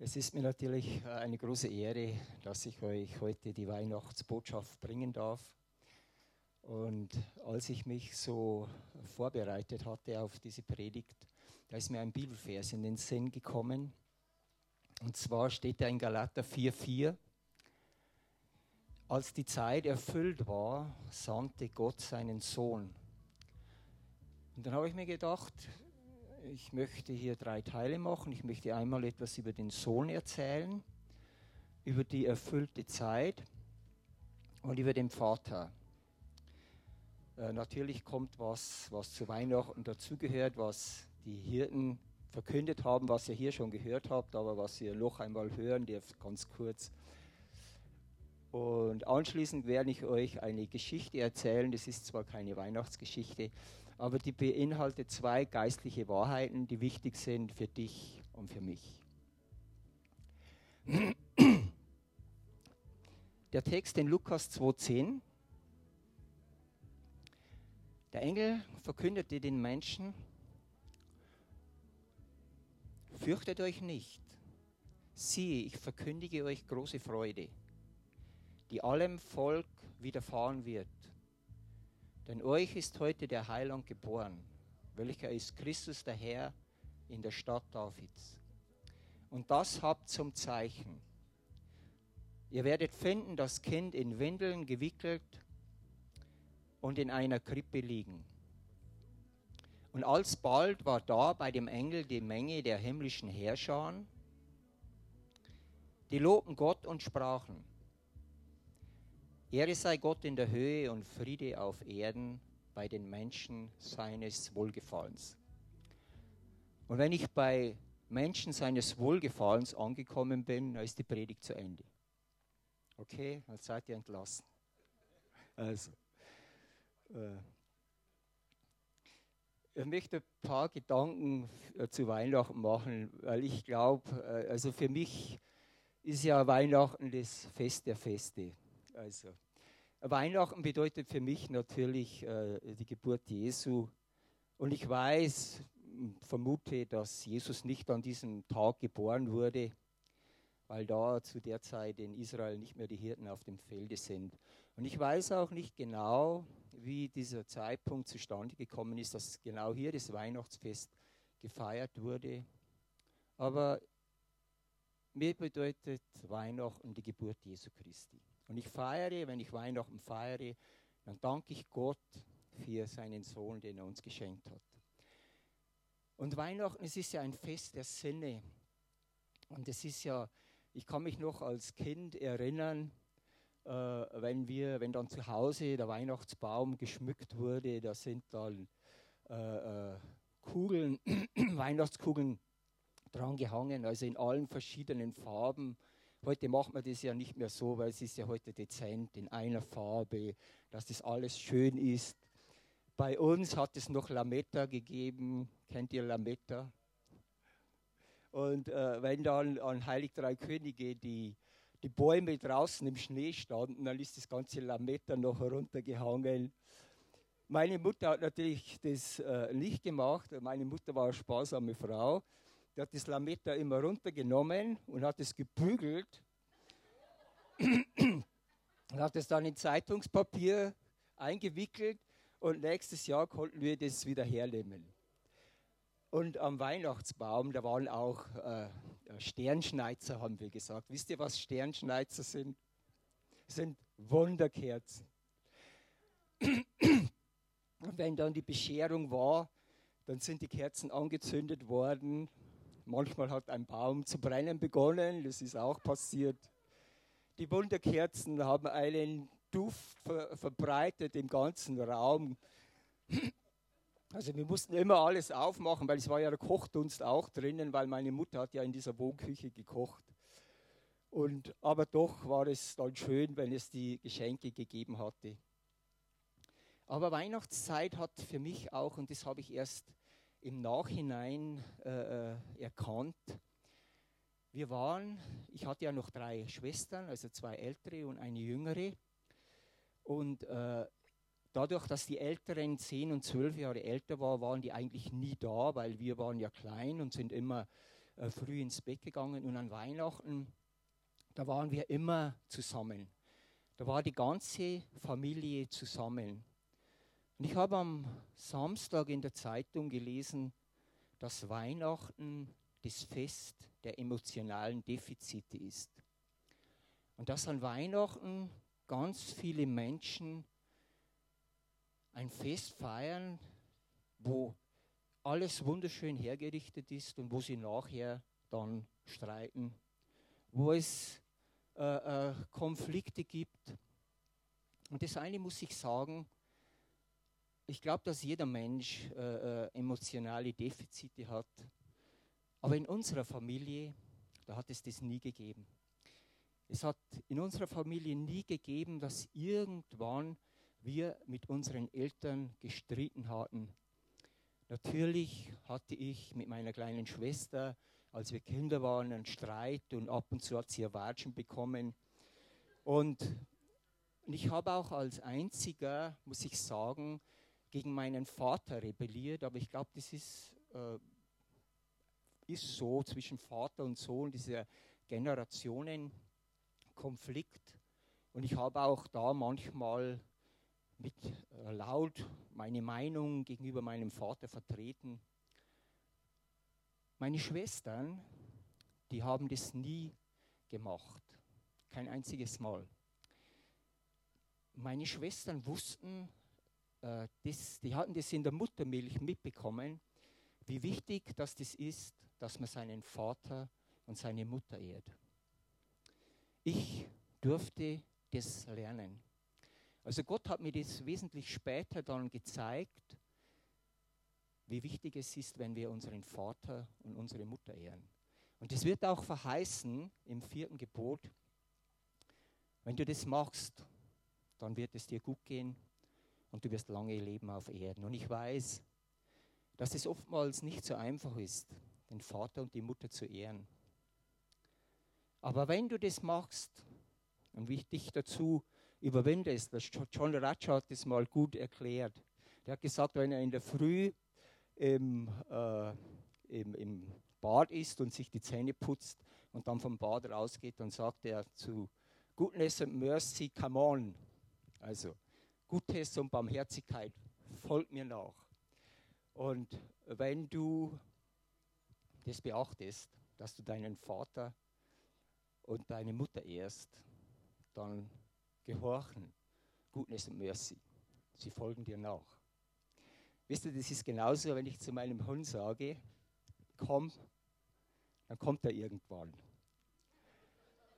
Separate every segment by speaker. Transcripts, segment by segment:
Speaker 1: Es ist mir natürlich äh, eine große Ehre, dass ich euch heute die Weihnachtsbotschaft bringen darf. Und als ich mich so vorbereitet hatte auf diese Predigt, da ist mir ein Bibelvers in den Sinn gekommen. Und zwar steht da in Galater 4,4: Als die Zeit erfüllt war, sandte Gott seinen Sohn. Und dann habe ich mir gedacht, ich möchte hier drei Teile machen. Ich möchte einmal etwas über den Sohn erzählen, über die erfüllte Zeit und über den Vater. Äh, natürlich kommt was, was zu Weihnachten dazugehört, was die Hirten verkündet haben, was ihr hier schon gehört habt, aber was ihr noch einmal hören dürft, ganz kurz. Und anschließend werde ich euch eine Geschichte erzählen. Das ist zwar keine Weihnachtsgeschichte, aber die beinhaltet zwei geistliche Wahrheiten, die wichtig sind für dich und für mich. Der Text in Lukas 2.10. Der Engel verkündete den Menschen, fürchtet euch nicht, siehe, ich verkündige euch große Freude, die allem Volk widerfahren wird denn euch ist heute der Heiland geboren, welcher ist Christus der Herr in der Stadt Davids. Und das habt zum Zeichen. Ihr werdet finden, das Kind in Windeln gewickelt und in einer Krippe liegen. Und alsbald war da bei dem Engel die Menge der himmlischen Herrscher, die lobten Gott und sprachen, Ehre sei Gott in der Höhe und Friede auf Erden bei den Menschen seines Wohlgefallens. Und wenn ich bei Menschen seines Wohlgefallens angekommen bin, dann ist die Predigt zu Ende. Okay, dann seid ihr entlassen. Also, äh, ich möchte ein paar Gedanken äh, zu Weihnachten machen, weil ich glaube, äh, also für mich ist ja Weihnachten das Fest der Feste. Also, Weihnachten bedeutet für mich natürlich äh, die Geburt Jesu. Und ich weiß, vermute, dass Jesus nicht an diesem Tag geboren wurde, weil da zu der Zeit in Israel nicht mehr die Hirten auf dem Felde sind. Und ich weiß auch nicht genau, wie dieser Zeitpunkt zustande gekommen ist, dass genau hier das Weihnachtsfest gefeiert wurde. Aber mir bedeutet Weihnachten die Geburt Jesu Christi. Und ich feiere, wenn ich Weihnachten feiere, dann danke ich Gott für seinen Sohn, den er uns geschenkt hat. Und Weihnachten, es ist ja ein Fest der Sinne. Und es ist ja, ich kann mich noch als Kind erinnern, äh, wenn wir, wenn dann zu Hause der Weihnachtsbaum geschmückt wurde, da sind dann äh, äh, Kugeln, Weihnachtskugeln dran gehangen, also in allen verschiedenen Farben. Heute macht man das ja nicht mehr so, weil es ist ja heute dezent in einer Farbe, dass das alles schön ist. Bei uns hat es noch Lametta gegeben. Kennt ihr Lametta? Und äh, wenn dann an Heilig Drei Könige die, die Bäume draußen im Schnee standen, dann ist das ganze Lametta noch heruntergehangen. Meine Mutter hat natürlich das äh, nicht gemacht. Meine Mutter war eine sparsame Frau. Der hat das Lametta immer runtergenommen und hat es gebügelt und hat es dann in Zeitungspapier eingewickelt und nächstes Jahr konnten wir das wieder hernehmen. Und am Weihnachtsbaum, da waren auch äh, Sternschneizer, haben wir gesagt. Wisst ihr, was Sternschneizer sind? Sind Wunderkerzen. Und wenn dann die Bescherung war, dann sind die Kerzen angezündet worden Manchmal hat ein Baum zu brennen begonnen, das ist auch passiert. Die Wunderkerzen haben einen Duft ver verbreitet im ganzen Raum. Also wir mussten immer alles aufmachen, weil es war ja der Kochdunst auch drinnen, weil meine Mutter hat ja in dieser Wohnküche gekocht. Und, aber doch war es dann schön, wenn es die Geschenke gegeben hatte. Aber Weihnachtszeit hat für mich auch, und das habe ich erst im Nachhinein äh, äh, erkannt. Wir waren, ich hatte ja noch drei Schwestern, also zwei ältere und eine jüngere. Und äh, dadurch, dass die Älteren zehn und zwölf Jahre älter waren, waren die eigentlich nie da, weil wir waren ja klein und sind immer äh, früh ins Bett gegangen und an Weihnachten, da waren wir immer zusammen. Da war die ganze Familie zusammen. Und ich habe am Samstag in der Zeitung gelesen, dass Weihnachten das Fest der emotionalen Defizite ist. Und dass an Weihnachten ganz viele Menschen ein Fest feiern, wo alles wunderschön hergerichtet ist und wo sie nachher dann streiten, wo es äh, äh, Konflikte gibt. Und das eine muss ich sagen, ich glaube, dass jeder Mensch äh, äh, emotionale Defizite hat. Aber in unserer Familie, da hat es das nie gegeben. Es hat in unserer Familie nie gegeben, dass irgendwann wir mit unseren Eltern gestritten hatten. Natürlich hatte ich mit meiner kleinen Schwester, als wir Kinder waren, einen Streit und ab und zu hat sie Watschen bekommen. Und ich habe auch als einziger, muss ich sagen, gegen meinen Vater rebelliert, aber ich glaube, das ist, äh, ist so zwischen Vater und Sohn, dieser Generationenkonflikt. Und ich habe auch da manchmal mit äh, laut meine Meinung gegenüber meinem Vater vertreten. Meine Schwestern, die haben das nie gemacht, kein einziges Mal. Meine Schwestern wussten, äh, das, die hatten das in der Muttermilch mitbekommen, wie wichtig dass das ist, dass man seinen Vater und seine Mutter ehrt. Ich durfte das lernen. Also Gott hat mir das wesentlich später dann gezeigt, wie wichtig es ist, wenn wir unseren Vater und unsere Mutter ehren. Und es wird auch verheißen im vierten Gebot, wenn du das machst, dann wird es dir gut gehen und du wirst lange leben auf Erden. Und ich weiß, dass es oftmals nicht so einfach ist, den Vater und die Mutter zu ehren. Aber wenn du das machst und wie ich dich dazu überwindest, John Ratsch hat das mal gut erklärt. Der hat gesagt, wenn er in der Früh im, äh, im, im Bad ist und sich die Zähne putzt und dann vom Bad rausgeht, dann sagt er zu Goodness and Mercy, come on. Also Gutes und Barmherzigkeit, folgt mir nach. Und wenn du das beachtest, dass du deinen Vater und deine Mutter ehrst, dann gehorchen Goodness und Mercy. Sie folgen dir nach. Wisst ihr, das ist genauso, wenn ich zu meinem Hund sage, komm, dann kommt er irgendwann.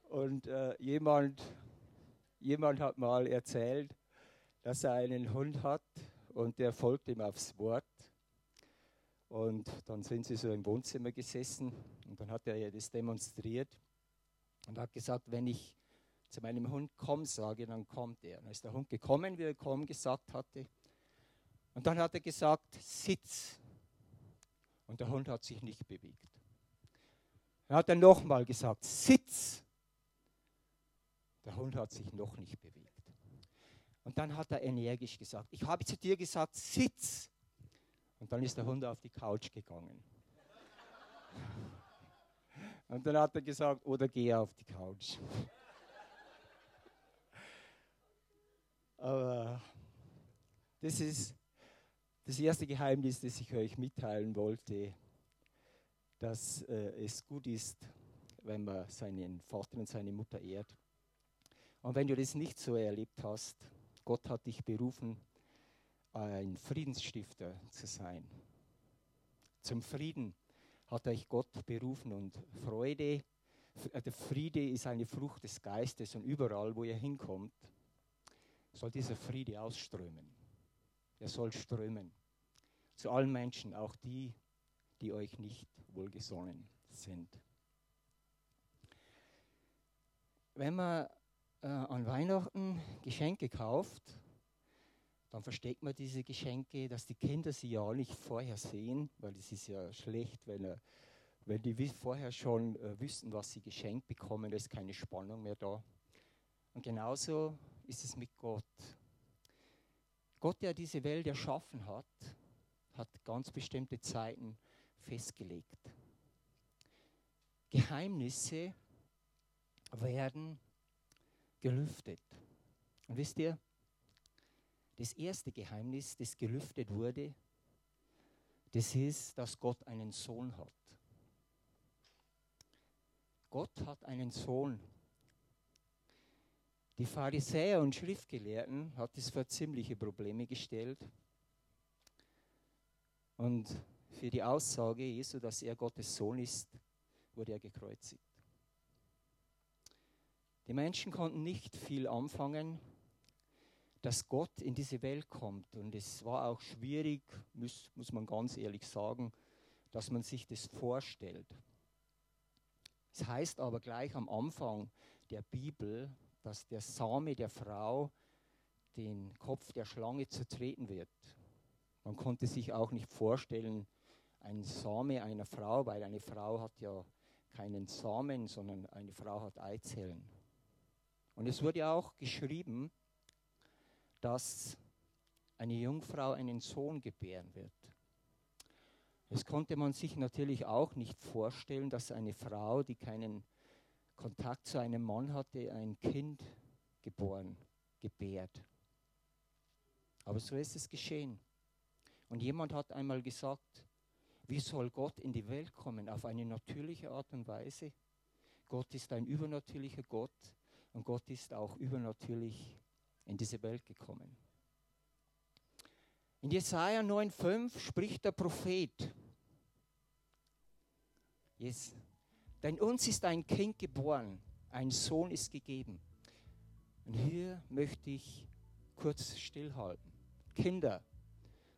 Speaker 1: Und äh, jemand, jemand hat mal erzählt, dass er einen Hund hat und der folgt ihm aufs Wort. Und dann sind sie so im Wohnzimmer gesessen und dann hat er ja das demonstriert und hat gesagt, wenn ich zu meinem Hund komm sage, dann kommt er. Dann ist der Hund gekommen, wie er komm gesagt hatte. Und dann hat er gesagt, sitz. Und der Hund hat sich nicht bewegt. Dann hat er nochmal gesagt, sitz. Der Hund hat sich noch nicht bewegt. Und dann hat er energisch gesagt, ich habe zu dir gesagt, sitz. Und dann ist der Hund auf die Couch gegangen. Und dann hat er gesagt, oder geh auf die Couch. Aber das ist das erste Geheimnis, das ich euch mitteilen wollte, dass äh, es gut ist, wenn man seinen Vater und seine Mutter ehrt. Und wenn du das nicht so erlebt hast, Gott hat dich berufen, ein Friedensstifter zu sein. Zum Frieden hat euch Gott berufen und Freude, äh, der Friede ist eine Frucht des Geistes und überall, wo ihr hinkommt, soll dieser Friede ausströmen. Er soll strömen zu allen Menschen, auch die, die euch nicht wohlgesonnen sind. Wenn man äh, an Weihnachten Geschenke kauft, dann versteckt man diese Geschenke, dass die Kinder sie ja nicht vorher sehen, weil es ist ja schlecht, wenn, er, wenn die vorher schon äh, wüssten, was sie geschenkt bekommen, da ist keine Spannung mehr da. Und genauso ist es mit Gott. Gott, der diese Welt erschaffen hat, hat ganz bestimmte Zeiten festgelegt. Geheimnisse werden gelüftet. Und wisst ihr, das erste Geheimnis, das gelüftet wurde, das ist, dass Gott einen Sohn hat. Gott hat einen Sohn. Die Pharisäer und Schriftgelehrten hat es vor ziemliche Probleme gestellt. Und für die Aussage Jesu, dass er Gottes Sohn ist, wurde er gekreuzigt. Die Menschen konnten nicht viel anfangen, dass Gott in diese Welt kommt. Und es war auch schwierig, muss, muss man ganz ehrlich sagen, dass man sich das vorstellt. Es heißt aber gleich am Anfang der Bibel, dass der Same der Frau den Kopf der Schlange zertreten wird. Man konnte sich auch nicht vorstellen, ein Same einer Frau, weil eine Frau hat ja keinen Samen, sondern eine Frau hat Eizellen. Und es wurde auch geschrieben, dass eine Jungfrau einen Sohn gebären wird. Das konnte man sich natürlich auch nicht vorstellen, dass eine Frau, die keinen Kontakt zu einem Mann hatte, ein Kind geboren, gebärt. Aber so ist es geschehen. Und jemand hat einmal gesagt, wie soll Gott in die Welt kommen? Auf eine natürliche Art und Weise. Gott ist ein übernatürlicher Gott und Gott ist auch übernatürlich in diese Welt gekommen. In Jesaja 9,5 spricht der Prophet: yes. Denn uns ist ein Kind geboren, ein Sohn ist gegeben. Und hier möchte ich kurz stillhalten. Kinder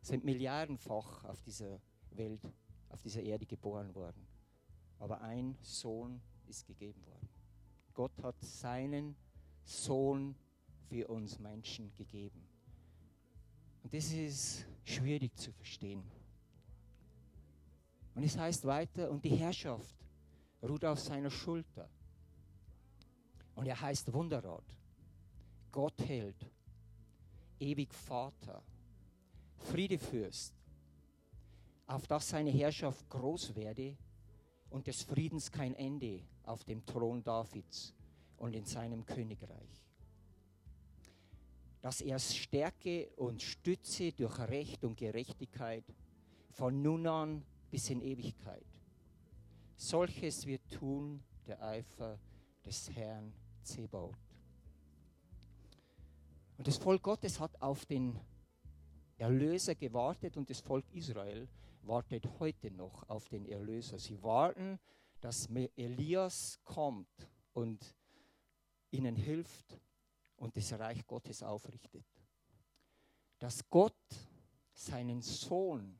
Speaker 1: sind milliardenfach auf dieser Welt, auf dieser Erde geboren worden. Aber ein Sohn ist gegeben worden. Gott hat seinen Sohn für uns Menschen gegeben. Und das ist schwierig zu verstehen. Und es heißt weiter, und die Herrschaft ruht auf seiner Schulter. Und er heißt Wunderrat, Gottheld, ewig Vater, Friedefürst, auf dass seine Herrschaft groß werde und des Friedens kein Ende auf dem Thron Davids und in seinem Königreich. Dass er stärke und stütze durch Recht und Gerechtigkeit von nun an bis in Ewigkeit. Solches wird tun der Eifer des Herrn Zebaut. Und das Volk Gottes hat auf den Erlöser gewartet und das Volk Israel wartet heute noch auf den Erlöser. Sie warten, dass Elias kommt und ihnen hilft und das Reich Gottes aufrichtet. Dass Gott seinen Sohn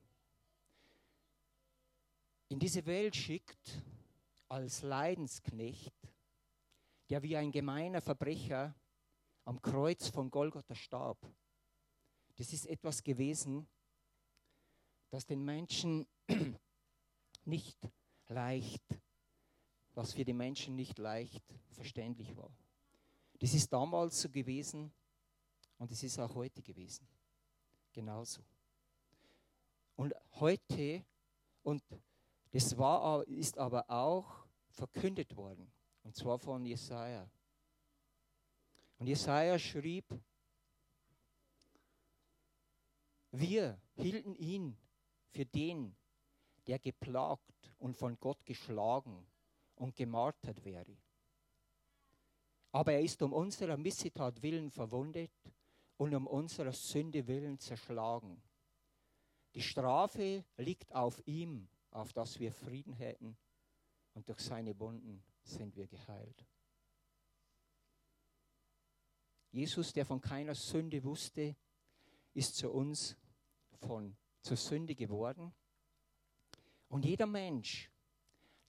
Speaker 1: in diese Welt schickt als Leidensknecht, der wie ein gemeiner Verbrecher am Kreuz von Golgotha starb. Das ist etwas gewesen, das den Menschen nicht leicht, was für die Menschen nicht leicht verständlich war. Das ist damals so gewesen und es ist auch heute gewesen. Genauso. Und heute, und das war, ist aber auch verkündet worden, und zwar von Jesaja. Und Jesaja schrieb, wir hielten ihn für den, der geplagt und von Gott geschlagen und gemartert wäre. Aber er ist um unserer Missetat willen verwundet und um unserer Sünde willen zerschlagen. Die Strafe liegt auf ihm, auf dass wir Frieden hätten, und durch seine Wunden sind wir geheilt. Jesus, der von keiner Sünde wusste, ist zu uns von zur Sünde geworden. Und jeder Mensch,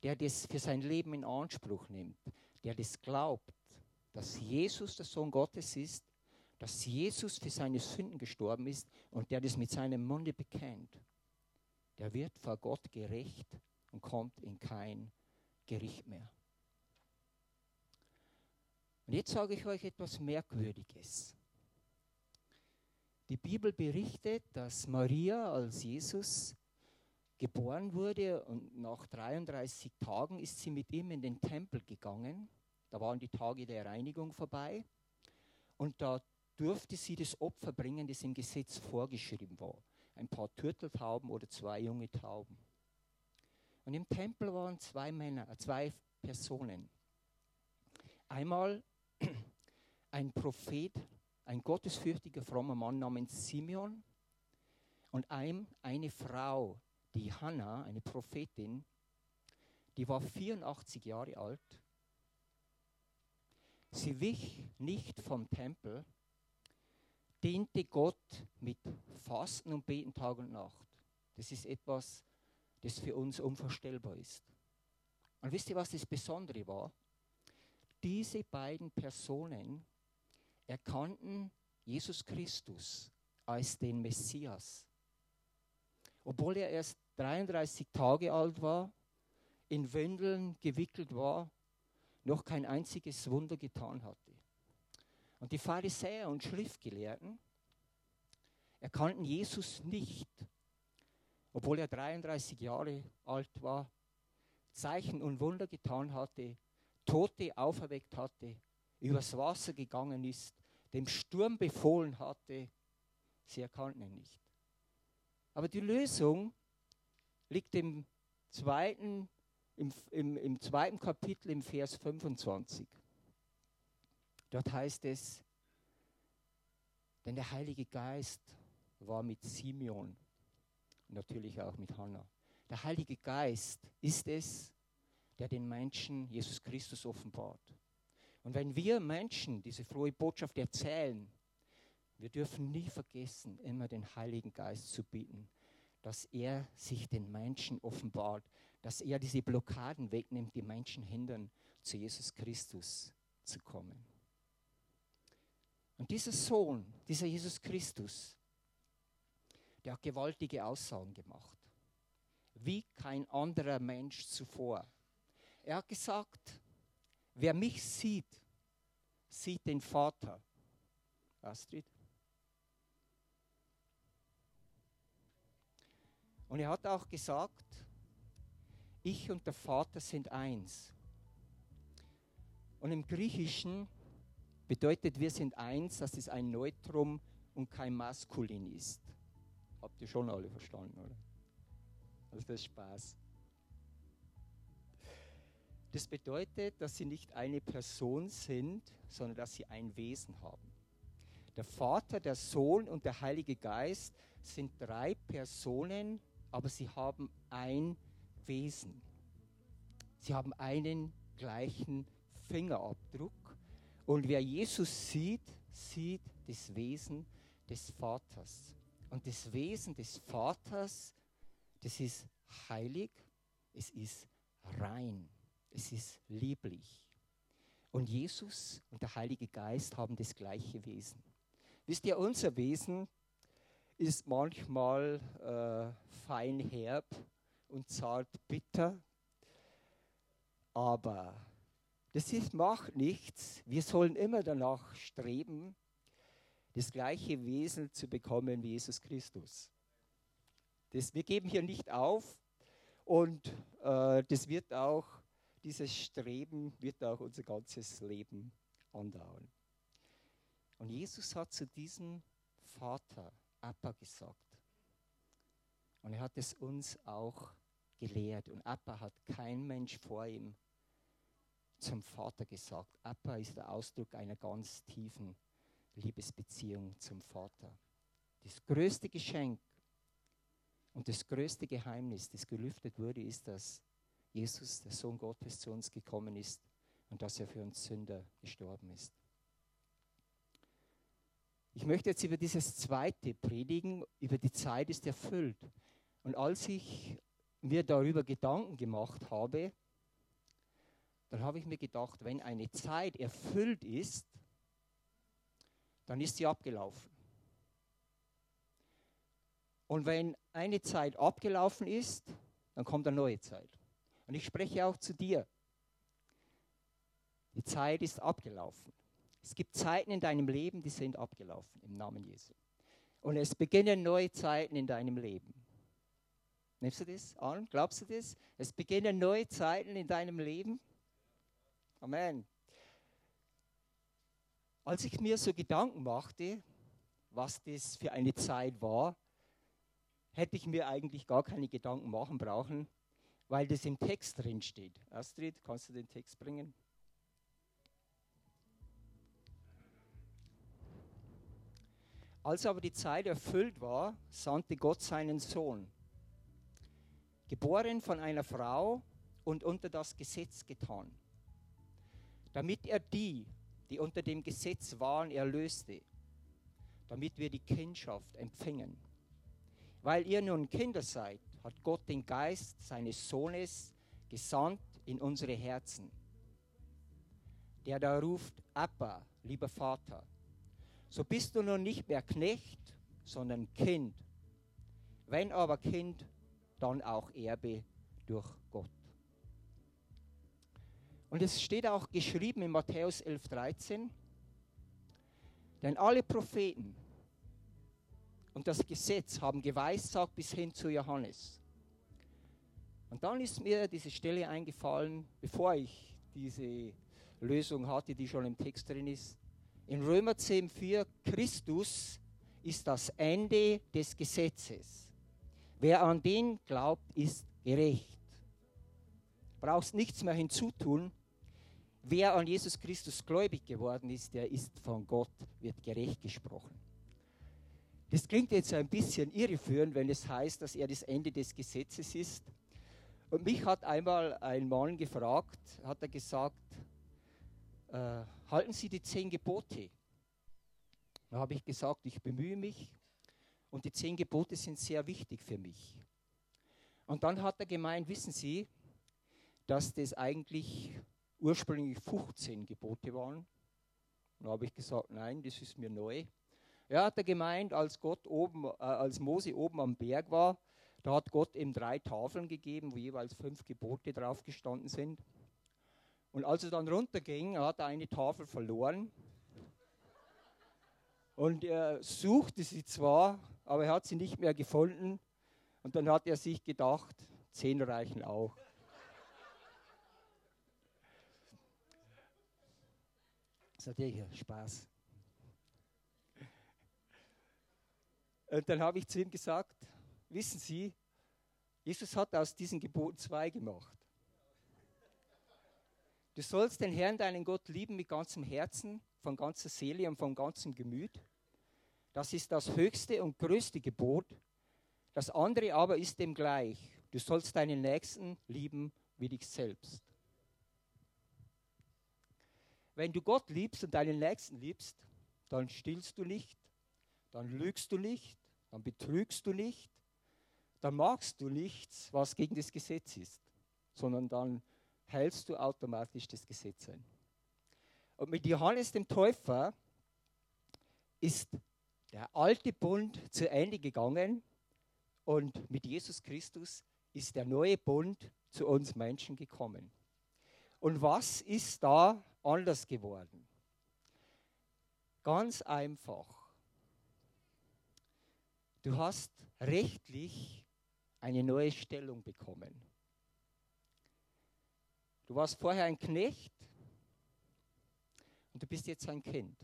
Speaker 1: der das für sein Leben in Anspruch nimmt, der das glaubt, dass Jesus der Sohn Gottes ist, dass Jesus für seine Sünden gestorben ist und der das mit seinem Munde bekennt, der wird vor Gott gerecht und kommt in kein Gericht mehr. Und jetzt sage ich euch etwas Merkwürdiges. Die Bibel berichtet, dass Maria, als Jesus geboren wurde und nach 33 Tagen ist sie mit ihm in den Tempel gegangen. Da waren die Tage der Reinigung vorbei und da durfte sie das Opfer bringen, das im Gesetz vorgeschrieben war. Ein paar Turteltauben oder zwei junge Tauben. Und im Tempel waren zwei Männer, äh, zwei Personen. Einmal ein Prophet, ein gottesfürchtiger, frommer Mann namens Simeon und ein, eine Frau, die Hannah, eine Prophetin, die war 84 Jahre alt. Sie wich nicht vom Tempel, diente Gott mit Fasten und Beten Tag und Nacht. Das ist etwas, das für uns unvorstellbar ist. Und wisst ihr, was das Besondere war? Diese beiden Personen erkannten Jesus Christus als den Messias. Obwohl er erst 33 Tage alt war, in Windeln gewickelt war, noch kein einziges Wunder getan hatte. Und die Pharisäer und Schriftgelehrten erkannten Jesus nicht, obwohl er 33 Jahre alt war, Zeichen und Wunder getan hatte, Tote auferweckt hatte, übers Wasser gegangen ist, dem Sturm befohlen hatte. Sie erkannten ihn nicht. Aber die Lösung liegt im zweiten, im, im, im zweiten Kapitel im Vers 25. Dort heißt es, denn der Heilige Geist war mit Simeon, natürlich auch mit Hannah. Der Heilige Geist ist es, der den Menschen Jesus Christus offenbart. Und wenn wir Menschen diese frohe Botschaft erzählen, wir dürfen nie vergessen, immer den Heiligen Geist zu bieten, dass er sich den Menschen offenbart, dass er diese Blockaden wegnimmt, die Menschen hindern, zu Jesus Christus zu kommen. Und dieser Sohn, dieser Jesus Christus, der hat gewaltige Aussagen gemacht, wie kein anderer Mensch zuvor. Er hat gesagt, wer mich sieht, sieht den Vater. Astrid? Und er hat auch gesagt, ich und der Vater sind eins. Und im Griechischen bedeutet wir sind eins, dass es ein Neutrum und kein Maskulin ist. Habt ihr schon alle verstanden, oder? Also das ist Spaß. Das bedeutet, dass sie nicht eine Person sind, sondern dass sie ein Wesen haben. Der Vater, der Sohn und der Heilige Geist sind drei Personen, aber sie haben ein Wesen. Sie haben einen gleichen Fingerabdruck. Und wer Jesus sieht, sieht das Wesen des Vaters. Und das Wesen des Vaters, das ist heilig, es ist rein, es ist lieblich. Und Jesus und der Heilige Geist haben das gleiche Wesen. Wisst ihr, unser Wesen ist manchmal äh, fein herb und zart bitter, aber das ist, macht nichts. Wir sollen immer danach streben, das gleiche Wesen zu bekommen wie Jesus Christus. Das, wir geben hier nicht auf und äh, das wird auch, dieses Streben wird auch unser ganzes Leben andauern. Und Jesus hat zu diesem Vater Appa gesagt. Und er hat es uns auch gelehrt. Und Appa hat kein Mensch vor ihm zum Vater gesagt. Appa ist der Ausdruck einer ganz tiefen Liebesbeziehung zum Vater. Das größte Geschenk und das größte Geheimnis, das gelüftet wurde, ist, dass Jesus, der Sohn Gottes, zu uns gekommen ist und dass er für uns Sünder gestorben ist. Ich möchte jetzt über dieses zweite predigen, über die Zeit ist erfüllt. Und als ich mir darüber Gedanken gemacht habe, dann habe ich mir gedacht, wenn eine Zeit erfüllt ist, dann ist sie abgelaufen. Und wenn eine Zeit abgelaufen ist, dann kommt eine neue Zeit. Und ich spreche auch zu dir. Die Zeit ist abgelaufen. Es gibt Zeiten in deinem Leben, die sind abgelaufen im Namen Jesu. Und es beginnen neue Zeiten in deinem Leben. Nimmst du das an? Glaubst du das? Es beginnen neue Zeiten in deinem Leben. Amen. Als ich mir so Gedanken machte, was das für eine Zeit war, hätte ich mir eigentlich gar keine Gedanken machen brauchen, weil das im Text drin steht. Astrid, kannst du den Text bringen? Als aber die Zeit erfüllt war, sandte Gott seinen Sohn, geboren von einer Frau und unter das Gesetz getan, damit er die, die unter dem Gesetz waren, erlöste, damit wir die Kindschaft empfingen. Weil ihr nun Kinder seid, hat Gott den Geist seines Sohnes gesandt in unsere Herzen, der da ruft, Abba, lieber Vater. So bist du nun nicht mehr Knecht, sondern Kind. Wenn aber Kind, dann auch Erbe durch Gott. Und es steht auch geschrieben in Matthäus 11, 13, denn alle Propheten und das Gesetz haben geweissagt bis hin zu Johannes. Und dann ist mir diese Stelle eingefallen, bevor ich diese Lösung hatte, die schon im Text drin ist. In Römer 10, 4, Christus ist das Ende des Gesetzes. Wer an den glaubt, ist gerecht. Brauchst nichts mehr hinzutun. Wer an Jesus Christus gläubig geworden ist, der ist von Gott, wird gerecht gesprochen. Das klingt jetzt ein bisschen irreführend, wenn es heißt, dass er das Ende des Gesetzes ist. Und mich hat einmal ein Mann gefragt, hat er gesagt, äh, halten Sie die zehn Gebote? Da habe ich gesagt, ich bemühe mich und die zehn Gebote sind sehr wichtig für mich. Und dann hat er gemeint, wissen Sie, dass das eigentlich ursprünglich 15 Gebote waren. Da habe ich gesagt, nein, das ist mir neu. Er hat er gemeint, als Gott oben, äh, als Mose oben am Berg war, da hat Gott ihm drei Tafeln gegeben, wo jeweils fünf Gebote drauf gestanden sind. Und als er dann runterging, hat er eine Tafel verloren. Und er suchte sie zwar, aber er hat sie nicht mehr gefunden. Und dann hat er sich gedacht, zehn reichen auch. Das ist natürlich Spaß. Und dann habe ich zu ihm gesagt, wissen Sie, Jesus hat aus diesen Geboten zwei gemacht. Du sollst den Herrn, deinen Gott, lieben mit ganzem Herzen, von ganzer Seele und von ganzem Gemüt. Das ist das höchste und größte Gebot. Das andere aber ist dem gleich. Du sollst deinen Nächsten lieben wie dich selbst. Wenn du Gott liebst und deinen Nächsten liebst, dann stillst du nicht, dann lügst du nicht, dann betrügst du nicht, dann machst du nichts, was gegen das Gesetz ist, sondern dann hältst du automatisch das Gesetz ein. Und mit Johannes dem Täufer ist der alte Bund zu Ende gegangen und mit Jesus Christus ist der neue Bund zu uns Menschen gekommen. Und was ist da anders geworden? Ganz einfach. Du hast rechtlich eine neue Stellung bekommen. Du warst vorher ein Knecht und du bist jetzt ein Kind.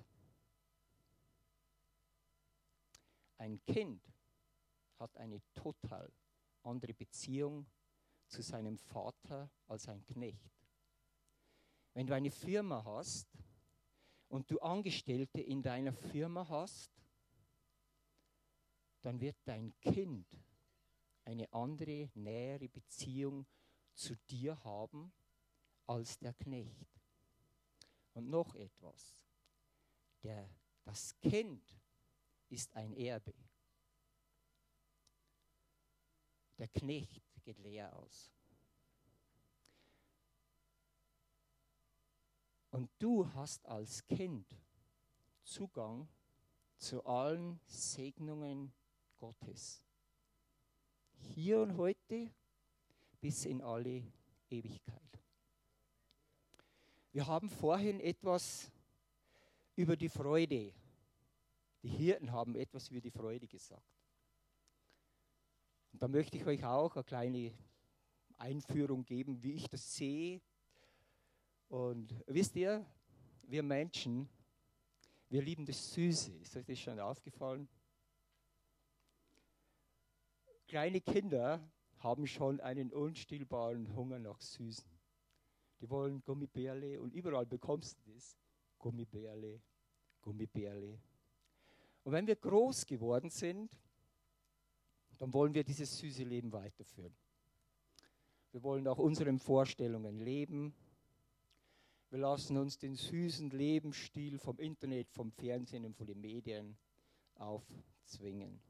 Speaker 1: Ein Kind hat eine total andere Beziehung zu seinem Vater als ein Knecht. Wenn du eine Firma hast und du Angestellte in deiner Firma hast, dann wird dein Kind eine andere, nähere Beziehung zu dir haben als der Knecht. Und noch etwas. Der, das Kind ist ein Erbe. Der Knecht geht leer aus. Und du hast als Kind Zugang zu allen Segnungen Gottes. Hier und heute bis in alle Ewigkeit. Wir haben vorhin etwas über die Freude. Die Hirten haben etwas über die Freude gesagt. Und da möchte ich euch auch eine kleine Einführung geben, wie ich das sehe. Und wisst ihr, wir Menschen, wir lieben das Süße. Ist euch das schon aufgefallen? Kleine Kinder haben schon einen unstillbaren Hunger nach Süßen. Die wollen Gummibärle und überall bekommst du das. Gummibärle, Gummibärle. Und wenn wir groß geworden sind, dann wollen wir dieses süße Leben weiterführen. Wir wollen nach unseren Vorstellungen leben. Wir lassen uns den süßen Lebensstil vom Internet, vom Fernsehen und von den Medien aufzwingen.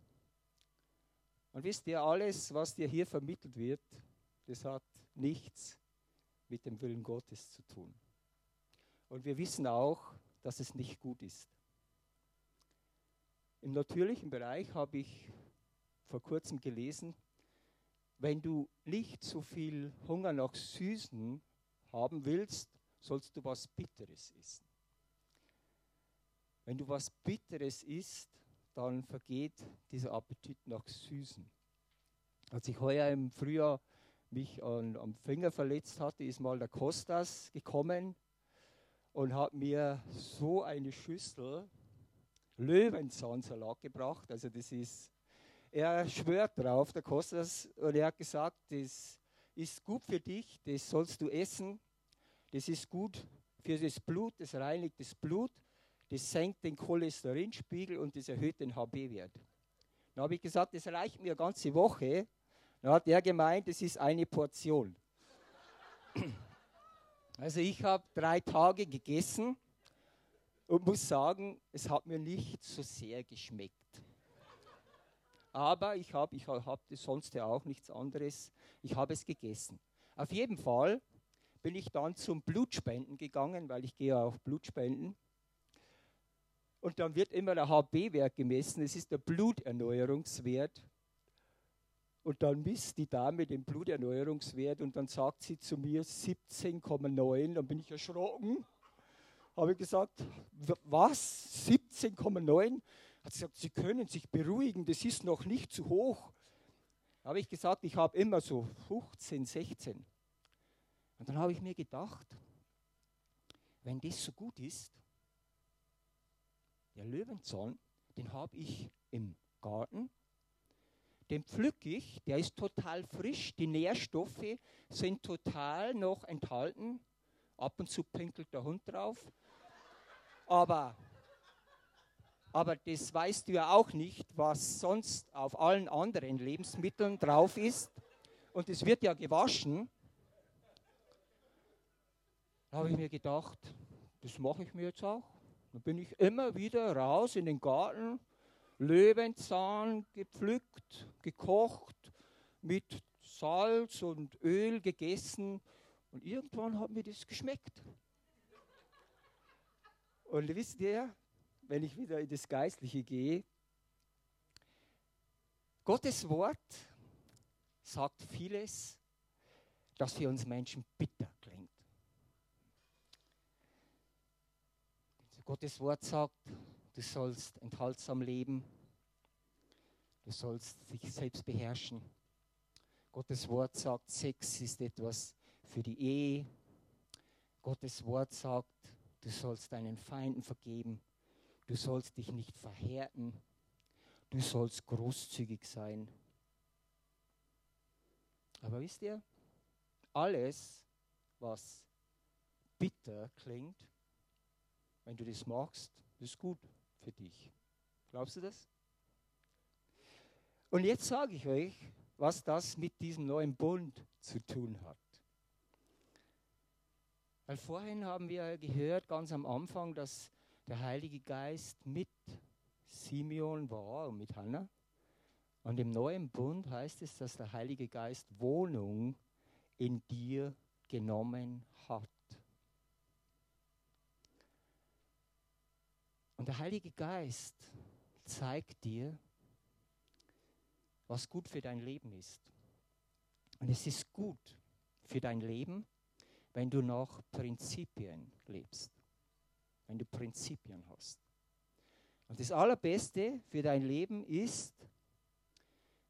Speaker 1: Und wisst ihr, alles, was dir hier vermittelt wird, das hat nichts mit dem Willen Gottes zu tun. Und wir wissen auch, dass es nicht gut ist. Im natürlichen Bereich habe ich vor kurzem gelesen, wenn du nicht so viel Hunger nach Süßen haben willst, sollst du was Bitteres essen. Wenn du was Bitteres isst, dann vergeht dieser Appetit nach Süßen. Als ich heuer im Frühjahr mich an, am Finger verletzt hatte, ist mal der Kostas gekommen und hat mir so eine Schüssel Löwenzahnsalat gebracht. Also das ist, er schwört drauf, der Kostas, und er hat gesagt, das ist gut für dich, das sollst du essen, das ist gut für das Blut, das reinigt das Blut, das senkt den Cholesterinspiegel und das erhöht den HB-Wert. Dann habe ich gesagt, das reicht mir eine ganze Woche. Dann hat er gemeint, das ist eine Portion. Also ich habe drei Tage gegessen und muss sagen, es hat mir nicht so sehr geschmeckt. Aber ich habe ich hab sonst ja auch nichts anderes. Ich habe es gegessen. Auf jeden Fall bin ich dann zum Blutspenden gegangen, weil ich gehe auch Blutspenden. Und dann wird immer der HB-Wert gemessen, es ist der Bluterneuerungswert. Und dann misst die Dame den Bluterneuerungswert und dann sagt sie zu mir 17,9. Dann bin ich erschrocken. Habe ich gesagt, was? 17,9? Hat sie gesagt, Sie können sich beruhigen, das ist noch nicht zu hoch. Habe ich gesagt, ich habe immer so 15, 16. Und dann habe ich mir gedacht, wenn das so gut ist, der Löwenzahn, den habe ich im Garten, den pflücke ich, der ist total frisch, die Nährstoffe sind total noch enthalten. Ab und zu pinkelt der Hund drauf. Aber, aber das weißt du ja auch nicht, was sonst auf allen anderen Lebensmitteln drauf ist. Und es wird ja gewaschen. Da habe ich mir gedacht, das mache ich mir jetzt auch. Dann bin ich immer wieder raus in den Garten, Löwenzahn gepflückt, gekocht, mit Salz und Öl gegessen. Und irgendwann hat mir das geschmeckt. Und wisst ihr, wenn ich wieder in das Geistliche gehe, Gottes Wort sagt vieles, das für uns Menschen bitter klingt. Gottes Wort sagt, du sollst enthaltsam leben, du sollst dich selbst beherrschen. Gottes Wort sagt, Sex ist etwas für die Ehe. Gottes Wort sagt, du sollst deinen Feinden vergeben, du sollst dich nicht verhärten, du sollst großzügig sein. Aber wisst ihr, alles, was bitter klingt, wenn du das machst, ist gut für dich. Glaubst du das? Und jetzt sage ich euch, was das mit diesem neuen Bund zu tun hat. Weil vorhin haben wir gehört, ganz am Anfang, dass der Heilige Geist mit Simeon war und mit Hannah. Und im neuen Bund heißt es, dass der Heilige Geist Wohnung in dir genommen hat. Und der Heilige Geist zeigt dir, was gut für dein Leben ist. Und es ist gut für dein Leben, wenn du nach Prinzipien lebst. Wenn du Prinzipien hast. Und das Allerbeste für dein Leben ist,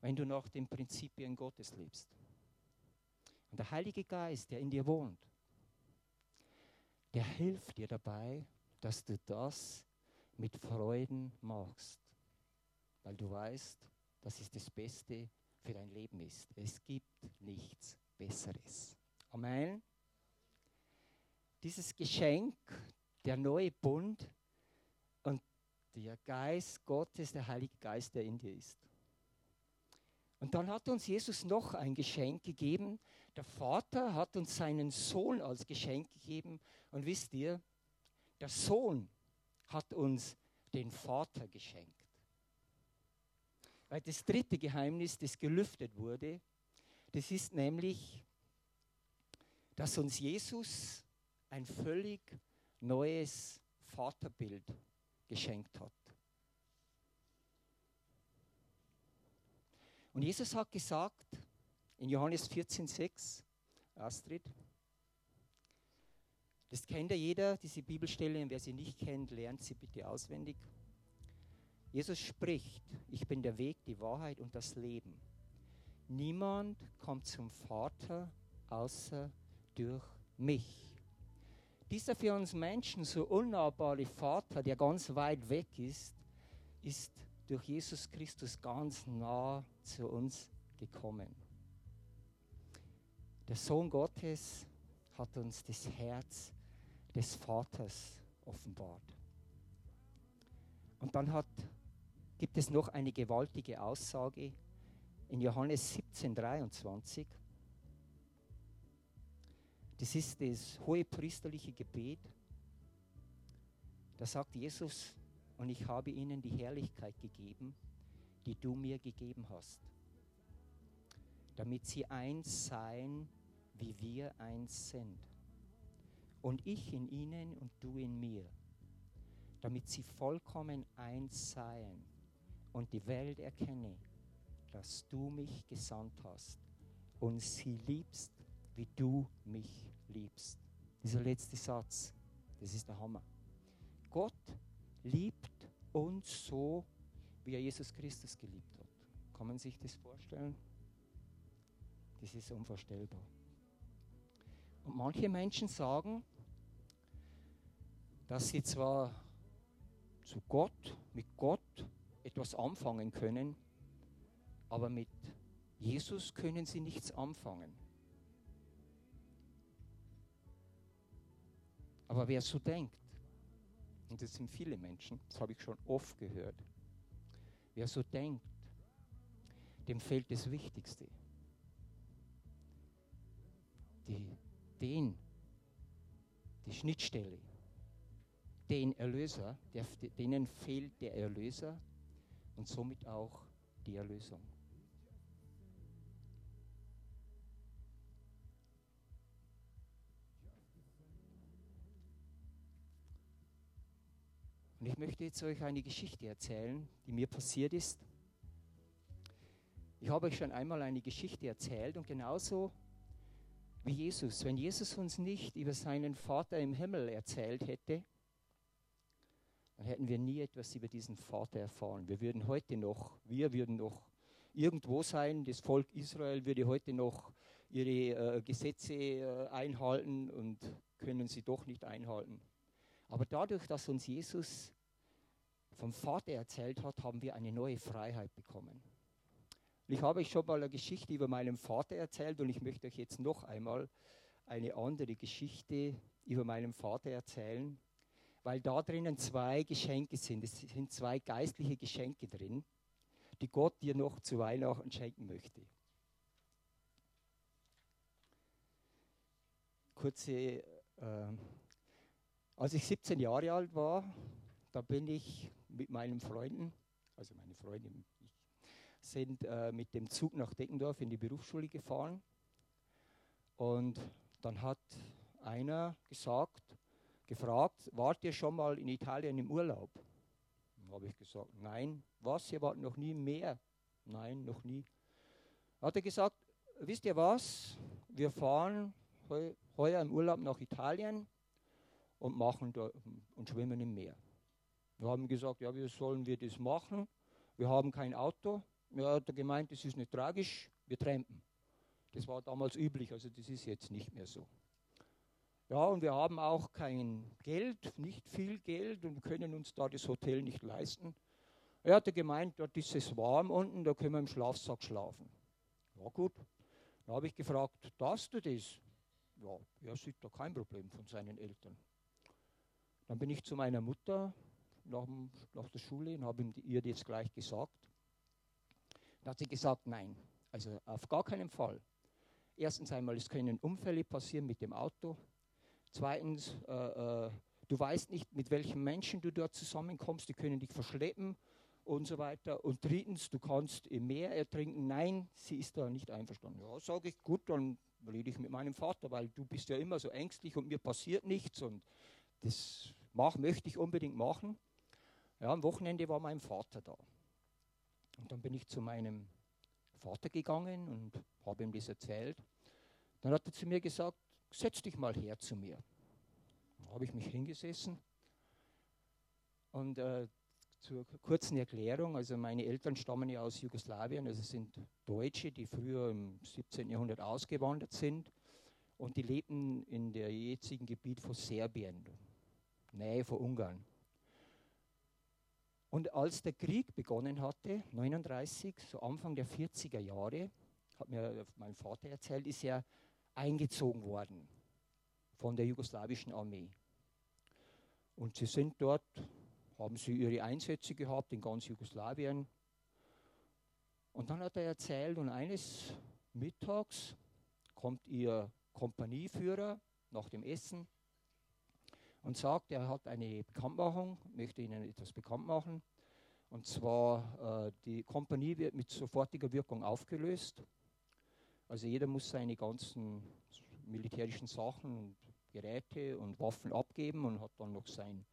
Speaker 1: wenn du nach den Prinzipien Gottes lebst. Und der Heilige Geist, der in dir wohnt, der hilft dir dabei, dass du das mit Freuden machst, weil du weißt, dass es das Beste für dein Leben ist. Es gibt nichts Besseres. Amen. Dieses Geschenk, der neue Bund und der Geist Gottes, der Heilige Geist, der in dir ist. Und dann hat uns Jesus noch ein Geschenk gegeben. Der Vater hat uns seinen Sohn als Geschenk gegeben. Und wisst ihr, der Sohn hat uns den Vater geschenkt. Weil das dritte Geheimnis, das gelüftet wurde, das ist nämlich, dass uns Jesus ein völlig neues Vaterbild geschenkt hat. Und Jesus hat gesagt in Johannes 14,6, Astrid, das kennt ja jeder, diese Bibelstelle, und wer sie nicht kennt, lernt sie bitte auswendig. Jesus spricht, ich bin der Weg, die Wahrheit und das Leben. Niemand kommt zum Vater außer durch mich. Dieser für uns Menschen so unnahbare Vater, der ganz weit weg ist, ist durch Jesus Christus ganz nah zu uns gekommen. Der Sohn Gottes hat uns das Herz des Vaters offenbart. Und dann hat, gibt es noch eine gewaltige Aussage in Johannes 17, 23. Das ist das hohe priesterliche Gebet. Da sagt Jesus, und ich habe ihnen die Herrlichkeit gegeben, die du mir gegeben hast, damit sie eins seien, wie wir eins sind und ich in ihnen und du in mir, damit sie vollkommen eins seien und die Welt erkenne, dass du mich gesandt hast und sie liebst, wie du mich liebst. Dieser letzte Satz, das ist der Hammer. Gott liebt uns so, wie er Jesus Christus geliebt hat. Kann man sich das vorstellen? Das ist unvorstellbar. Und manche Menschen sagen, dass sie zwar zu Gott, mit Gott etwas anfangen können, aber mit Jesus können sie nichts anfangen. Aber wer so denkt, und das sind viele Menschen, das habe ich schon oft gehört, wer so denkt, dem fehlt das Wichtigste. Die, den, die Schnittstelle, den Erlöser, der, denen fehlt der Erlöser und somit auch die Erlösung. Und ich möchte jetzt euch eine Geschichte erzählen, die mir passiert ist. Ich habe euch schon einmal eine Geschichte erzählt und genauso wie Jesus, wenn Jesus uns nicht über seinen Vater im Himmel erzählt hätte, dann hätten wir nie etwas über diesen Vater erfahren. Wir würden heute noch, wir würden noch irgendwo sein, das Volk Israel würde heute noch ihre äh, Gesetze äh, einhalten und können sie doch nicht einhalten. Aber dadurch, dass uns Jesus vom Vater erzählt hat, haben wir eine neue Freiheit bekommen. Ich habe euch schon mal eine Geschichte über meinen Vater erzählt und ich möchte euch jetzt noch einmal eine andere Geschichte über meinen Vater erzählen weil da drinnen zwei Geschenke sind. Es sind zwei geistliche Geschenke drin, die Gott dir noch zu Weihnachten schenken möchte. Kurze, äh, als ich 17 Jahre alt war, da bin ich mit meinen Freunden, also meine Freunde und ich, sind äh, mit dem Zug nach Deckendorf in die Berufsschule gefahren. Und dann hat einer gesagt, gefragt, wart ihr schon mal in Italien im Urlaub? Habe ich gesagt, nein. Was, ihr wart noch nie mehr? Nein, noch nie. Hat er gesagt, wisst ihr was? Wir fahren heu, heuer im Urlaub nach Italien und machen da, und schwimmen im Meer. Wir haben gesagt, ja, wie sollen wir das machen? Wir haben kein Auto, Ja, der gemeint, das ist nicht tragisch, wir trampen. Das war damals üblich, also das ist jetzt nicht mehr so. Ja, und wir haben auch kein Geld, nicht viel Geld und können uns da das Hotel nicht leisten. Er hatte gemeint, dort ist es warm unten, da können wir im Schlafsack schlafen. Ja gut, da habe ich gefragt, darfst du das? Ja, er sieht da kein Problem von seinen Eltern. Dann bin ich zu meiner Mutter nach, nach der Schule und habe ihr das gleich gesagt. Da hat sie gesagt, nein, also auf gar keinen Fall. Erstens einmal, es können Unfälle passieren mit dem Auto. Zweitens, äh, äh, du weißt nicht, mit welchen Menschen du dort zusammenkommst, die können dich verschleppen und so weiter. Und drittens, du kannst im Meer ertrinken. Nein, sie ist da nicht einverstanden. Ja, sage ich, gut, dann rede ich mit meinem Vater, weil du bist ja immer so ängstlich und mir passiert nichts und das mach, möchte ich unbedingt machen. Ja, am Wochenende war mein Vater da. Und dann bin ich zu meinem Vater gegangen und habe ihm das erzählt. Dann hat er zu mir gesagt, setz dich mal her zu mir. Dann habe ich mich hingesessen und äh, zur kurzen Erklärung, also meine Eltern stammen ja aus Jugoslawien, also sind Deutsche, die früher im 17. Jahrhundert ausgewandert sind und die lebten in der jetzigen Gebiet von Serbien, Nähe von Ungarn. Und als der Krieg begonnen hatte, 39, so Anfang der 40er Jahre, hat mir mein Vater erzählt, ist er eingezogen worden von der jugoslawischen Armee. Und sie sind dort, haben sie ihre Einsätze gehabt in ganz Jugoslawien. Und dann hat er erzählt, und eines Mittags kommt ihr Kompanieführer nach dem Essen und sagt, er hat eine Bekanntmachung, möchte Ihnen etwas bekannt machen. Und zwar, äh, die Kompanie wird mit sofortiger Wirkung aufgelöst. Also jeder muss seine ganzen militärischen Sachen und Geräte und Waffen abgeben und hat dann noch sein,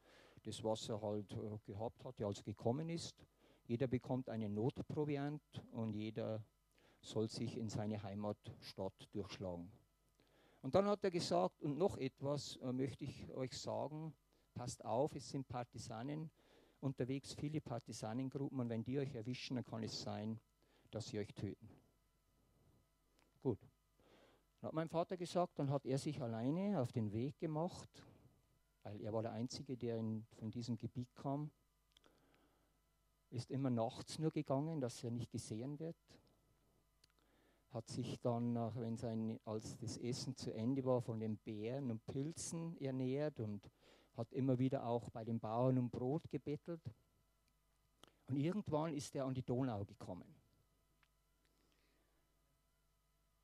Speaker 1: das, was er halt äh, gehabt hat, als gekommen ist. Jeder bekommt einen Notproviant und jeder soll sich in seine Heimatstadt durchschlagen. Und dann hat er gesagt, und noch etwas äh, möchte ich euch sagen, passt auf, es sind Partisanen unterwegs, viele Partisanengruppen, und wenn die euch erwischen, dann kann es sein, dass sie euch töten. Gut. Dann hat mein Vater gesagt, dann hat er sich alleine auf den Weg gemacht, weil er war der Einzige, der in, von diesem Gebiet kam. Ist immer nachts nur gegangen, dass er nicht gesehen wird hat sich dann, wenn sein, als das Essen zu Ende war, von den Beeren und Pilzen ernährt und hat immer wieder auch bei den Bauern um Brot gebettelt. Und irgendwann ist er an die Donau gekommen.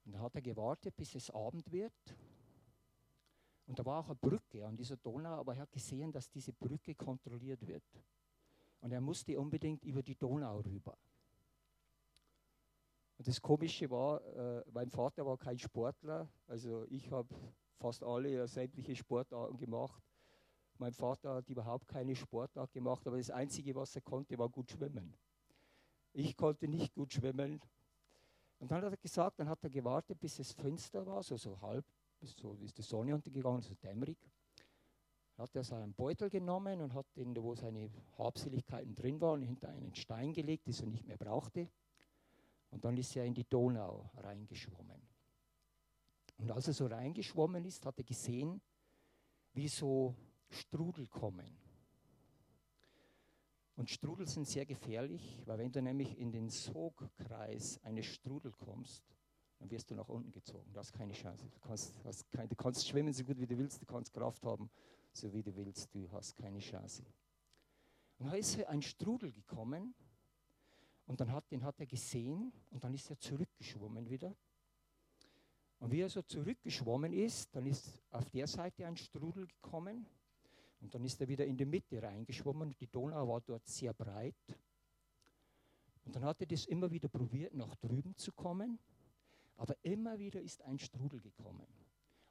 Speaker 1: Und da hat er gewartet, bis es Abend wird. Und da war auch eine Brücke an dieser Donau, aber er hat gesehen, dass diese Brücke kontrolliert wird. Und er musste unbedingt über die Donau rüber. Und das Komische war, äh, mein Vater war kein Sportler, also ich habe fast alle sämtliche Sportarten gemacht. Mein Vater hat überhaupt keine Sportart gemacht, aber das Einzige, was er konnte, war gut schwimmen. Ich konnte nicht gut schwimmen. Und dann hat er gesagt, dann hat er gewartet, bis es Fenster war, so, so halb, bis so ist die Sonne untergegangen, so dämmerig. Dann hat er seinen Beutel genommen und hat den, wo seine Habseligkeiten drin waren, hinter einen Stein gelegt, den er nicht mehr brauchte. Und dann ist er in die Donau reingeschwommen. Und als er so reingeschwommen ist, hat er gesehen, wie so Strudel kommen. Und Strudel sind sehr gefährlich, weil wenn du nämlich in den Sogkreis eines Strudel kommst, dann wirst du nach unten gezogen. Du hast keine Chance. Du kannst, hast kein, du kannst schwimmen so gut wie du willst, du kannst Kraft haben, so wie du willst, du hast keine Chance. Und da ist ein Strudel gekommen und dann hat, den hat er gesehen und dann ist er zurückgeschwommen wieder. Und wie er so zurückgeschwommen ist, dann ist auf der Seite ein Strudel gekommen und dann ist er wieder in die Mitte reingeschwommen. Die Donau war dort sehr breit. Und dann hat er das immer wieder probiert, nach drüben zu kommen. Aber immer wieder ist ein Strudel gekommen.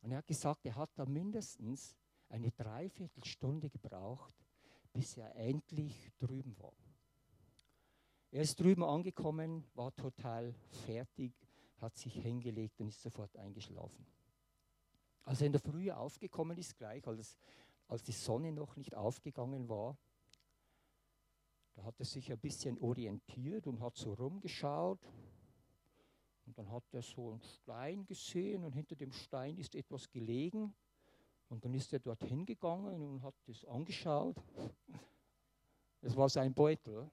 Speaker 1: Und er hat gesagt, er hat da mindestens eine Dreiviertelstunde gebraucht, bis er endlich drüben war. Er ist drüben angekommen, war total fertig, hat sich hingelegt und ist sofort eingeschlafen. Als er in der Früh aufgekommen ist, gleich als, als die Sonne noch nicht aufgegangen war, Da hat er sich ein bisschen orientiert und hat so rumgeschaut. Und dann hat er so einen Stein gesehen und hinter dem Stein ist etwas gelegen. Und dann ist er dorthin gegangen und hat das angeschaut. Es war sein Beutel.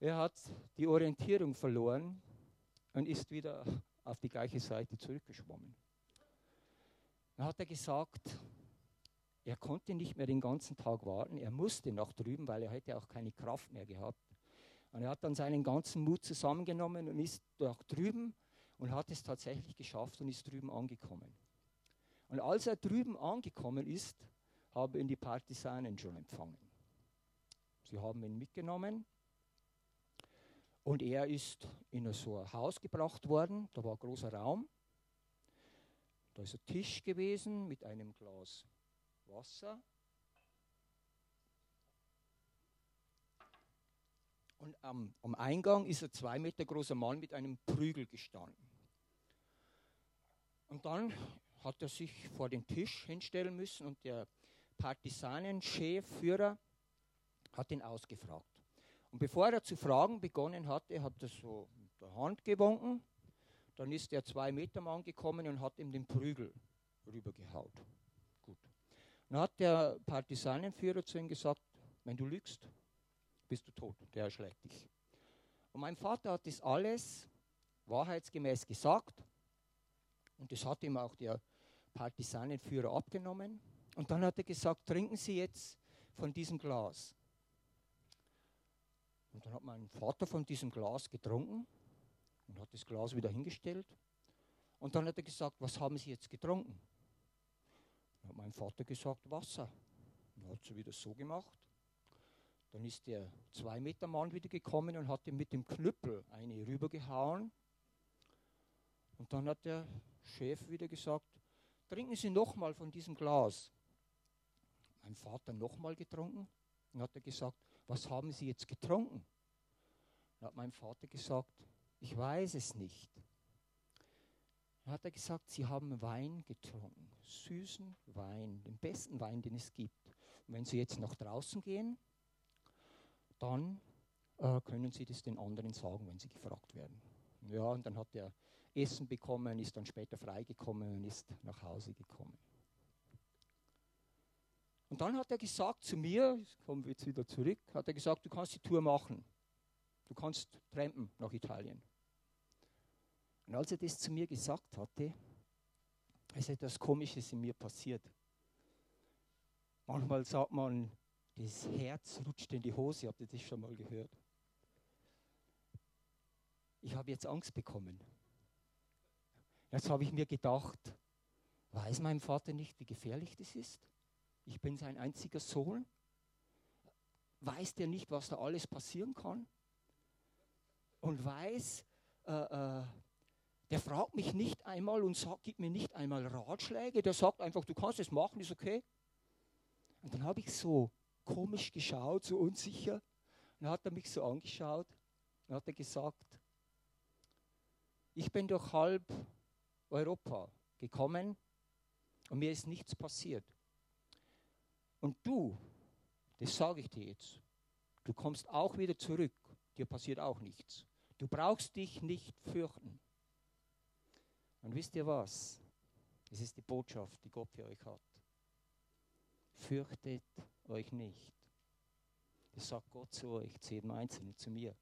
Speaker 1: Er hat die Orientierung verloren und ist wieder auf die gleiche Seite zurückgeschwommen. Dann hat er gesagt, er konnte nicht mehr den ganzen Tag warten, er musste nach drüben, weil er hätte auch keine Kraft mehr gehabt. Und er hat dann seinen ganzen Mut zusammengenommen und ist nach drüben und hat es tatsächlich geschafft und ist drüben angekommen. Und als er drüben angekommen ist, haben ihn die Partisanen schon empfangen. Sie haben ihn mitgenommen und er ist in so ein Haus gebracht worden. Da war ein großer Raum. Da ist ein Tisch gewesen mit einem Glas Wasser. Und am, am Eingang ist ein zwei Meter großer Mann mit einem Prügel gestanden. Und dann hat er sich vor den Tisch hinstellen müssen und der Partisanenchef, Führer, hat ihn ausgefragt. Und bevor er zu fragen begonnen hatte, hat er so mit der Hand gewunken. Dann ist der zwei Meter Mann gekommen und hat ihm den Prügel rübergehaut. Dann hat der Partisanenführer zu ihm gesagt, wenn du lügst, bist du tot, der erschlägt dich. Und mein Vater hat das alles wahrheitsgemäß gesagt und das hat ihm auch der Partisanenführer abgenommen. Und dann hat er gesagt, trinken Sie jetzt von diesem Glas. Und dann hat mein Vater von diesem Glas getrunken und hat das Glas wieder hingestellt. Und dann hat er gesagt, was haben Sie jetzt getrunken? hat mein Vater gesagt, Wasser. Dann hat sie wieder so gemacht. Dann ist der zwei Meter Mann wieder gekommen und hat ihm mit dem Knüppel eine rübergehauen. Und dann hat der Chef wieder gesagt, trinken Sie nochmal von diesem Glas. Mein Vater nochmal getrunken. Dann hat er gesagt, was haben Sie jetzt getrunken? Dann hat mein Vater gesagt, ich weiß es nicht. Dann hat er gesagt, Sie haben Wein getrunken, süßen Wein, den besten Wein, den es gibt. Und wenn Sie jetzt nach draußen gehen, dann äh, können Sie das den anderen sagen, wenn Sie gefragt werden. Ja, und dann hat er Essen bekommen, ist dann später freigekommen und ist nach Hause gekommen. Und dann hat er gesagt zu mir, kommen wir jetzt wieder zurück, hat er gesagt, du kannst die Tour machen. Du kannst trampen nach Italien. Und als er das zu mir gesagt hatte, ist etwas Komisches in mir passiert. Manchmal sagt man, das Herz rutscht in die Hose. Habt ihr das schon mal gehört? Ich habe jetzt Angst bekommen. Jetzt habe ich mir gedacht, weiß mein Vater nicht, wie gefährlich das ist? Ich bin sein einziger Sohn. Weiß der nicht, was da alles passieren kann? Und weiß, äh, äh, der fragt mich nicht einmal und sagt, gibt mir nicht einmal Ratschläge. Der sagt einfach, du kannst es machen, ist okay. Und dann habe ich so komisch geschaut, so unsicher. Und dann hat er mich so angeschaut und hat er gesagt, ich bin durch halb Europa gekommen und mir ist nichts passiert. Und du, das sage ich dir jetzt, du kommst auch wieder zurück, dir passiert auch nichts. Du brauchst dich nicht fürchten. Und wisst ihr was? Es ist die Botschaft, die Gott für euch hat. Fürchtet euch nicht. Das sagt Gott zu euch, zu jedem Einzelnen, zu mir.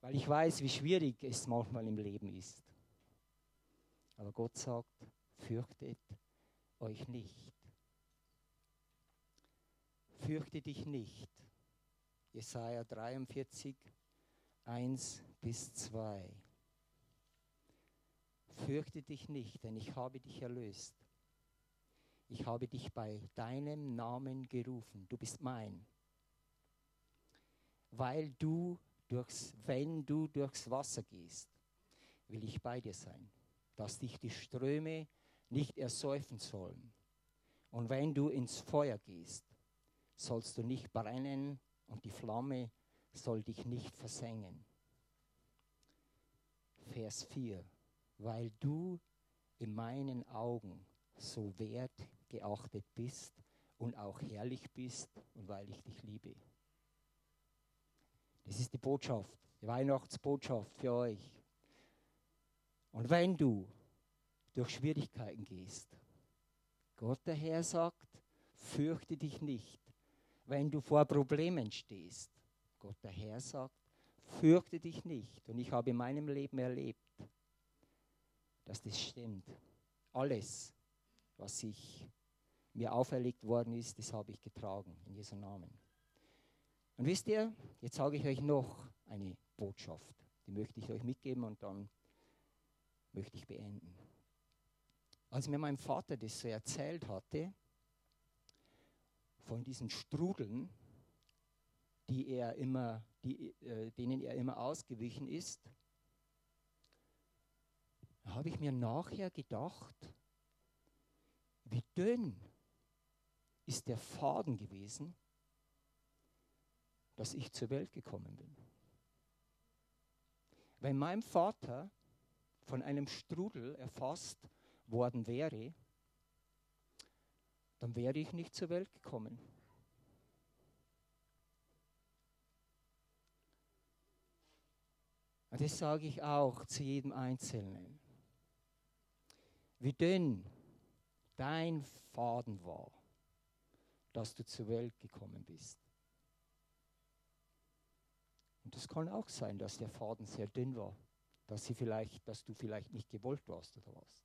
Speaker 1: Weil ich weiß, wie schwierig es manchmal im Leben ist. Aber Gott sagt, fürchtet euch nicht. Fürchte dich nicht. Jesaja 43, 1 bis 2. Fürchte dich nicht, denn ich habe dich erlöst. Ich habe dich bei deinem Namen gerufen. Du bist mein. Weil du durchs, wenn du durchs Wasser gehst, will ich bei dir sein, dass dich die Ströme nicht ersäufen sollen. Und wenn du ins Feuer gehst, sollst du nicht brennen und die Flamme soll dich nicht versengen. Vers 4 weil du in meinen Augen so wertgeachtet bist und auch herrlich bist und weil ich dich liebe. Das ist die Botschaft, die Weihnachtsbotschaft für euch. Und wenn du durch Schwierigkeiten gehst, Gott der Herr sagt, fürchte dich nicht. Wenn du vor Problemen stehst, Gott der Herr sagt, fürchte dich nicht. Und ich habe in meinem Leben erlebt, dass das stimmt. Alles, was ich mir auferlegt worden ist, das habe ich getragen in Jesu Namen. Und wisst ihr, jetzt sage ich euch noch eine Botschaft. Die möchte ich euch mitgeben und dann möchte ich beenden. Als mir mein Vater das so erzählt hatte, von diesen Strudeln, die er immer, die, äh, denen er immer ausgewichen ist, habe ich mir nachher gedacht, wie dünn ist der Faden gewesen, dass ich zur Welt gekommen bin. Wenn mein Vater von einem Strudel erfasst worden wäre, dann wäre ich nicht zur Welt gekommen. Und das sage ich auch zu jedem Einzelnen. Wie dünn dein Faden war, dass du zur Welt gekommen bist. Und es kann auch sein, dass der Faden sehr dünn war, dass, sie vielleicht, dass du vielleicht nicht gewollt warst oder was.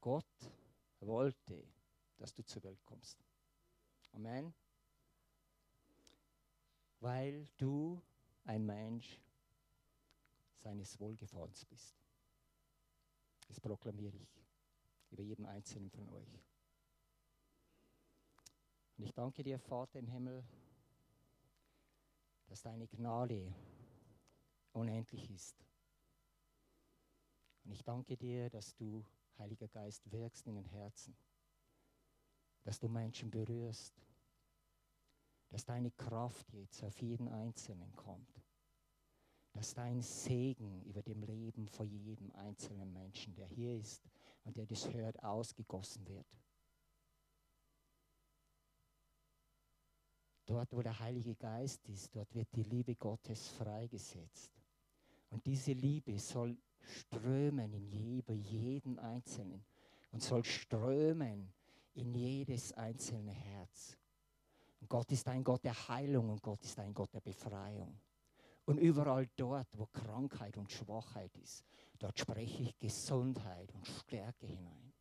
Speaker 1: Gott wollte, dass du zur Welt kommst. Amen. Weil du ein Mensch seines Wohlgefallens bist. Das proklamiere ich über jeden einzelnen von euch. Und ich danke dir, Vater im Himmel, dass deine Gnade unendlich ist. Und ich danke dir, dass du, Heiliger Geist, wirkst in den Herzen, dass du Menschen berührst, dass deine Kraft jetzt auf jeden Einzelnen kommt, dass dein Segen über dem Leben von jedem einzelnen Menschen, der hier ist und der das hört, ausgegossen wird. Dort, wo der Heilige Geist ist, dort wird die Liebe Gottes freigesetzt. Und diese Liebe soll strömen in jeden Einzelnen und soll strömen in jedes einzelne Herz. Und Gott ist ein Gott der Heilung und Gott ist ein Gott der Befreiung. Und überall dort, wo Krankheit und Schwachheit ist, dort spreche ich Gesundheit und Stärke hinein.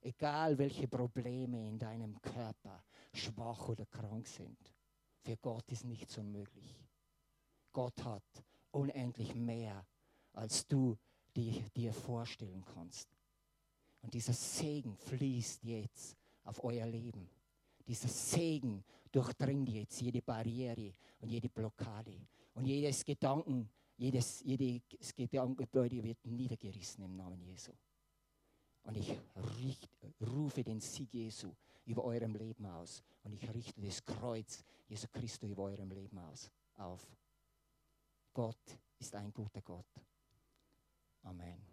Speaker 1: Egal welche Probleme in deinem Körper schwach oder krank sind. Für Gott ist nichts unmöglich. Gott hat unendlich mehr, als du dir vorstellen kannst. Und dieser Segen fließt jetzt auf euer Leben. Dieser Segen durchdringt jetzt jede Barriere und jede Blockade. Und jedes Gedanken, jedes, jedes Gedankengebäude wird niedergerissen im Namen Jesu. Und ich richt, rufe den Sieg Jesu über eurem Leben aus. Und ich richte das Kreuz Jesu Christus über eurem Leben aus, auf. Gott ist ein guter Gott. Amen.